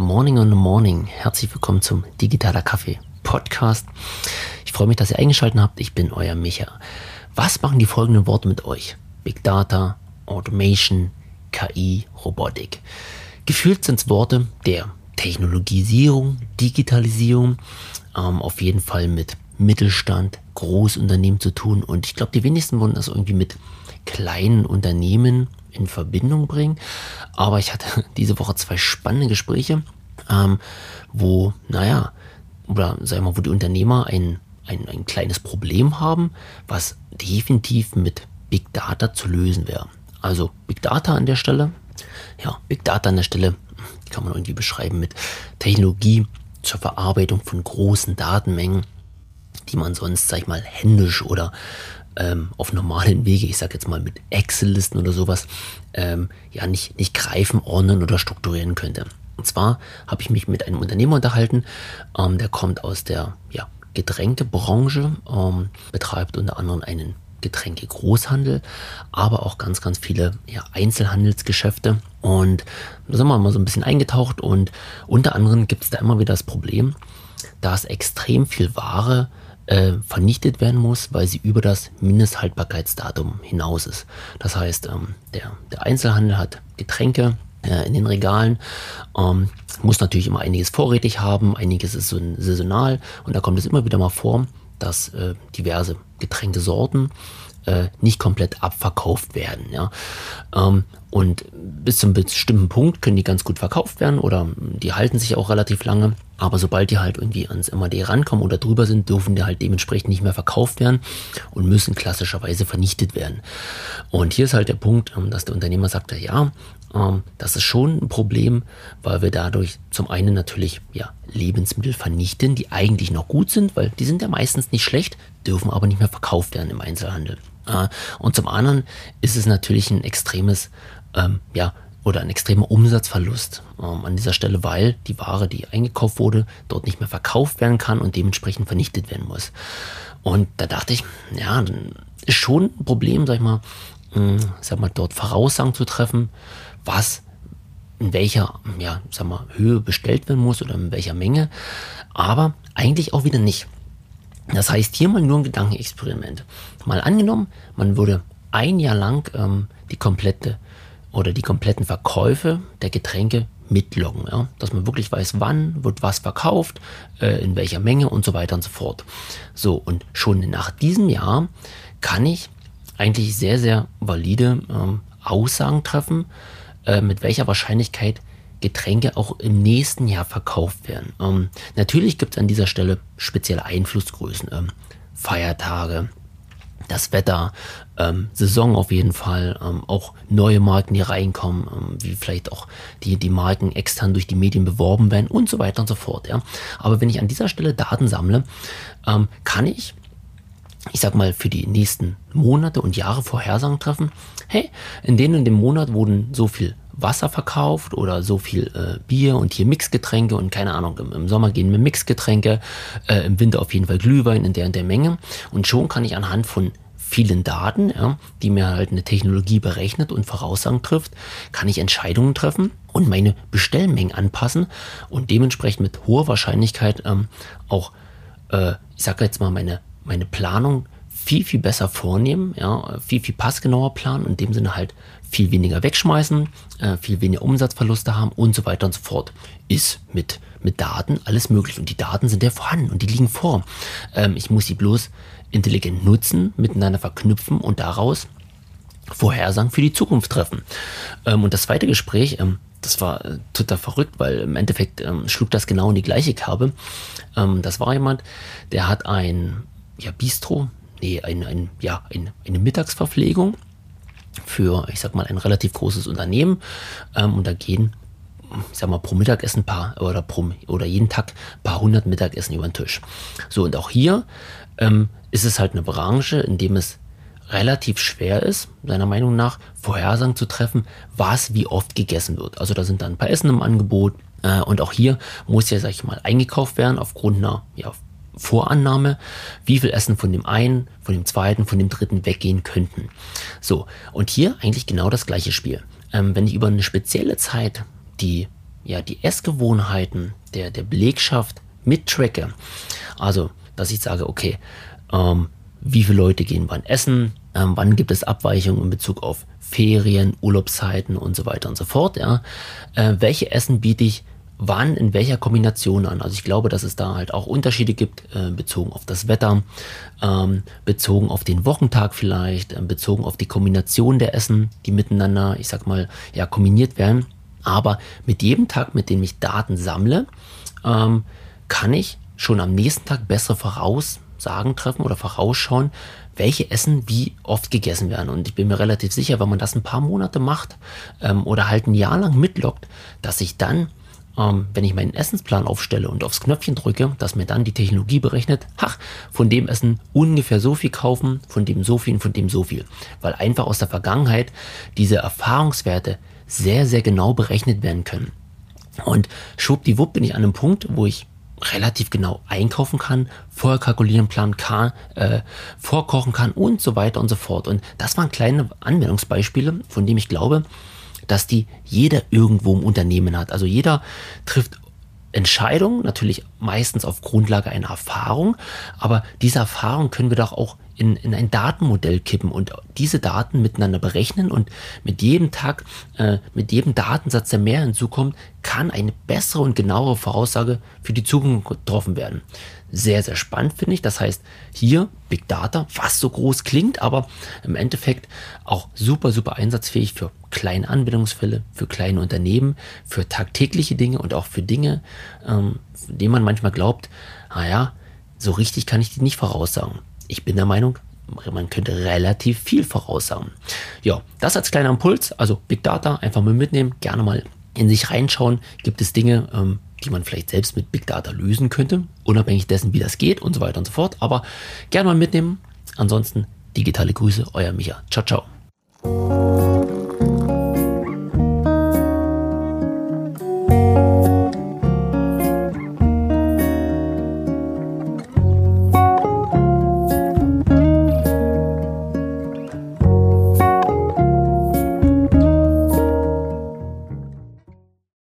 Morning on the Morning. Herzlich willkommen zum Digitaler Kaffee Podcast. Ich freue mich, dass ihr eingeschaltet habt. Ich bin euer Micha. Was machen die folgenden Worte mit euch? Big Data, Automation, KI, Robotik. Gefühlt sind es Worte der Technologisierung, Digitalisierung, ähm, auf jeden Fall mit Mittelstand, Großunternehmen zu tun. Und ich glaube, die wenigsten wollen das irgendwie mit kleinen Unternehmen in Verbindung bringen. Aber ich hatte diese Woche zwei spannende Gespräche, ähm, wo, naja, oder sagen wir mal, wo die Unternehmer ein, ein, ein kleines Problem haben, was definitiv mit Big Data zu lösen wäre. Also Big Data an der Stelle, ja, Big Data an der Stelle kann man irgendwie beschreiben mit Technologie zur Verarbeitung von großen Datenmengen, die man sonst, sag ich mal, händisch oder ähm, auf normalen Wege, ich sage jetzt mal mit Excel-Listen oder sowas, ähm, ja nicht, nicht greifen, ordnen oder strukturieren könnte. Und zwar habe ich mich mit einem Unternehmer unterhalten, ähm, der kommt aus der ja, Getränkebranche, ähm, betreibt unter anderem einen Getränke-Großhandel, aber auch ganz, ganz viele ja, Einzelhandelsgeschäfte. Und da sind wir mal so ein bisschen eingetaucht und unter anderem gibt es da immer wieder das Problem, dass extrem viel Ware äh, vernichtet werden muss, weil sie über das Mindesthaltbarkeitsdatum hinaus ist. Das heißt, ähm, der, der Einzelhandel hat Getränke äh, in den Regalen, ähm, muss natürlich immer einiges vorrätig haben, einiges ist so saisonal und da kommt es immer wieder mal vor, dass äh, diverse Getränkesorten äh, nicht komplett abverkauft werden. Ja? Ähm, und bis zum bestimmten Punkt können die ganz gut verkauft werden oder die halten sich auch relativ lange. Aber sobald die halt irgendwie ans MAD rankommen oder drüber sind, dürfen die halt dementsprechend nicht mehr verkauft werden und müssen klassischerweise vernichtet werden. Und hier ist halt der Punkt, ähm, dass der Unternehmer sagte, ja, ähm, das ist schon ein Problem, weil wir dadurch zum einen natürlich ja, Lebensmittel vernichten, die eigentlich noch gut sind, weil die sind ja meistens nicht schlecht, dürfen aber nicht mehr verkauft werden im Einzelhandel. Äh, und zum anderen ist es natürlich ein extremes, ähm, ja, oder ein extremer Umsatzverlust ähm, an dieser Stelle, weil die Ware, die eingekauft wurde, dort nicht mehr verkauft werden kann und dementsprechend vernichtet werden muss. Und da dachte ich, ja, ist schon ein Problem, sag ich mal, hm, sag mal, dort Voraussagen zu treffen, was in welcher, ja, sag mal, Höhe bestellt werden muss oder in welcher Menge, aber eigentlich auch wieder nicht. Das heißt, hier mal nur ein Gedankenexperiment. Mal angenommen, man würde ein Jahr lang ähm, die komplette oder die kompletten Verkäufe der Getränke mitloggen, ja? dass man wirklich weiß, wann wird was verkauft, äh, in welcher Menge und so weiter und so fort. So, und schon nach diesem Jahr kann ich eigentlich sehr, sehr valide ähm, Aussagen treffen, äh, mit welcher Wahrscheinlichkeit Getränke auch im nächsten Jahr verkauft werden. Ähm, natürlich gibt es an dieser Stelle spezielle Einflussgrößen, ähm, Feiertage, das Wetter, ähm, Saison auf jeden Fall, ähm, auch neue Marken, die reinkommen, ähm, wie vielleicht auch die, die Marken extern durch die Medien beworben werden und so weiter und so fort. Ja. Aber wenn ich an dieser Stelle Daten sammle, ähm, kann ich, ich sag mal, für die nächsten Monate und Jahre Vorhersagen treffen. Hey, in dem und dem Monat wurden so viel Wasser verkauft oder so viel äh, Bier und hier Mixgetränke und keine Ahnung, im, im Sommer gehen mir Mixgetränke, äh, im Winter auf jeden Fall Glühwein in der und der Menge. Und schon kann ich anhand von vielen Daten, ja, die mir halt eine Technologie berechnet und Voraussagen trifft, kann ich Entscheidungen treffen und meine Bestellmengen anpassen und dementsprechend mit hoher Wahrscheinlichkeit ähm, auch, äh, ich sage jetzt mal, meine, meine Planung viel, viel besser vornehmen, ja, viel, viel passgenauer planen, in dem Sinne halt viel weniger wegschmeißen, äh, viel weniger Umsatzverluste haben und so weiter und so fort. Ist mit, mit Daten alles möglich und die Daten sind ja vorhanden und die liegen vor. Ähm, ich muss sie bloß intelligent nutzen, miteinander verknüpfen und daraus Vorhersagen für die Zukunft treffen. Ähm, und das zweite Gespräch, ähm, das war äh, total verrückt, weil im Endeffekt ähm, schlug das genau in die gleiche Kerbe. Ähm, das war jemand, der hat ein ja, Bistro, nee, ein, ein, ja, ein, eine Mittagsverpflegung für, ich sag mal, ein relativ großes Unternehmen. Ähm, und da gehen, ich sag mal, pro Mittagessen paar oder pro oder jeden Tag paar hundert Mittagessen über den Tisch. So, und auch hier ähm, ist es halt eine Branche, in dem es relativ schwer ist, seiner Meinung nach, Vorhersagen zu treffen, was wie oft gegessen wird. Also da sind dann ein paar Essen im Angebot. Äh, und auch hier muss ja, sag ich mal, eingekauft werden aufgrund einer ja, Vorannahme, wie viel Essen von dem einen, von dem zweiten, von dem dritten weggehen könnten. So, und hier eigentlich genau das gleiche Spiel. Ähm, wenn ich über eine spezielle Zeit die ja, die Essgewohnheiten der, der Belegschaft mittracke, also dass ich sage, okay, ähm, wie viele Leute gehen wann essen, ähm, wann gibt es Abweichungen in Bezug auf Ferien, Urlaubszeiten und so weiter und so fort. Ja. Äh, welche Essen biete ich wann in welcher Kombination an. Also ich glaube, dass es da halt auch Unterschiede gibt, äh, bezogen auf das Wetter, ähm, bezogen auf den Wochentag vielleicht, äh, bezogen auf die Kombination der Essen, die miteinander, ich sag mal, ja, kombiniert werden. Aber mit jedem Tag, mit dem ich Daten sammle, ähm, kann ich schon am nächsten Tag bessere Voraussagen treffen oder vorausschauen, welche Essen wie oft gegessen werden. Und ich bin mir relativ sicher, wenn man das ein paar Monate macht ähm, oder halt ein Jahr lang mitlockt, dass ich dann ähm, wenn ich meinen Essensplan aufstelle und aufs Knöpfchen drücke, dass mir dann die Technologie berechnet, ach, von dem Essen ungefähr so viel kaufen, von dem so viel und von dem so viel. Weil einfach aus der Vergangenheit diese Erfahrungswerte sehr, sehr genau berechnet werden können. Und schwuppdiwupp bin ich an einem Punkt, wo ich relativ genau einkaufen kann, vorher kalkulieren planen kann, äh, vorkochen kann und so weiter und so fort. Und das waren kleine Anwendungsbeispiele, von denen ich glaube, dass die jeder irgendwo im Unternehmen hat. Also jeder trifft Entscheidungen, natürlich meistens auf Grundlage einer Erfahrung, aber diese Erfahrung können wir doch auch in, in ein Datenmodell kippen und diese Daten miteinander berechnen und mit jedem Tag, äh, mit jedem Datensatz, der mehr hinzukommt, kann eine bessere und genauere Voraussage für die Zukunft getroffen werden sehr, sehr spannend, finde ich. Das heißt, hier Big Data, was so groß klingt, aber im Endeffekt auch super, super einsatzfähig für kleine Anwendungsfälle, für kleine Unternehmen, für tagtägliche Dinge und auch für Dinge, ähm, denen man manchmal glaubt, naja, so richtig kann ich die nicht voraussagen. Ich bin der Meinung, man könnte relativ viel voraussagen. Ja, das als kleiner Impuls, also Big Data, einfach mal mitnehmen, gerne mal in sich reinschauen. Gibt es Dinge, ähm, die man vielleicht selbst mit Big Data lösen könnte, unabhängig dessen, wie das geht und so weiter und so fort. Aber gerne mal mitnehmen. Ansonsten digitale Grüße, euer Micha. Ciao, ciao.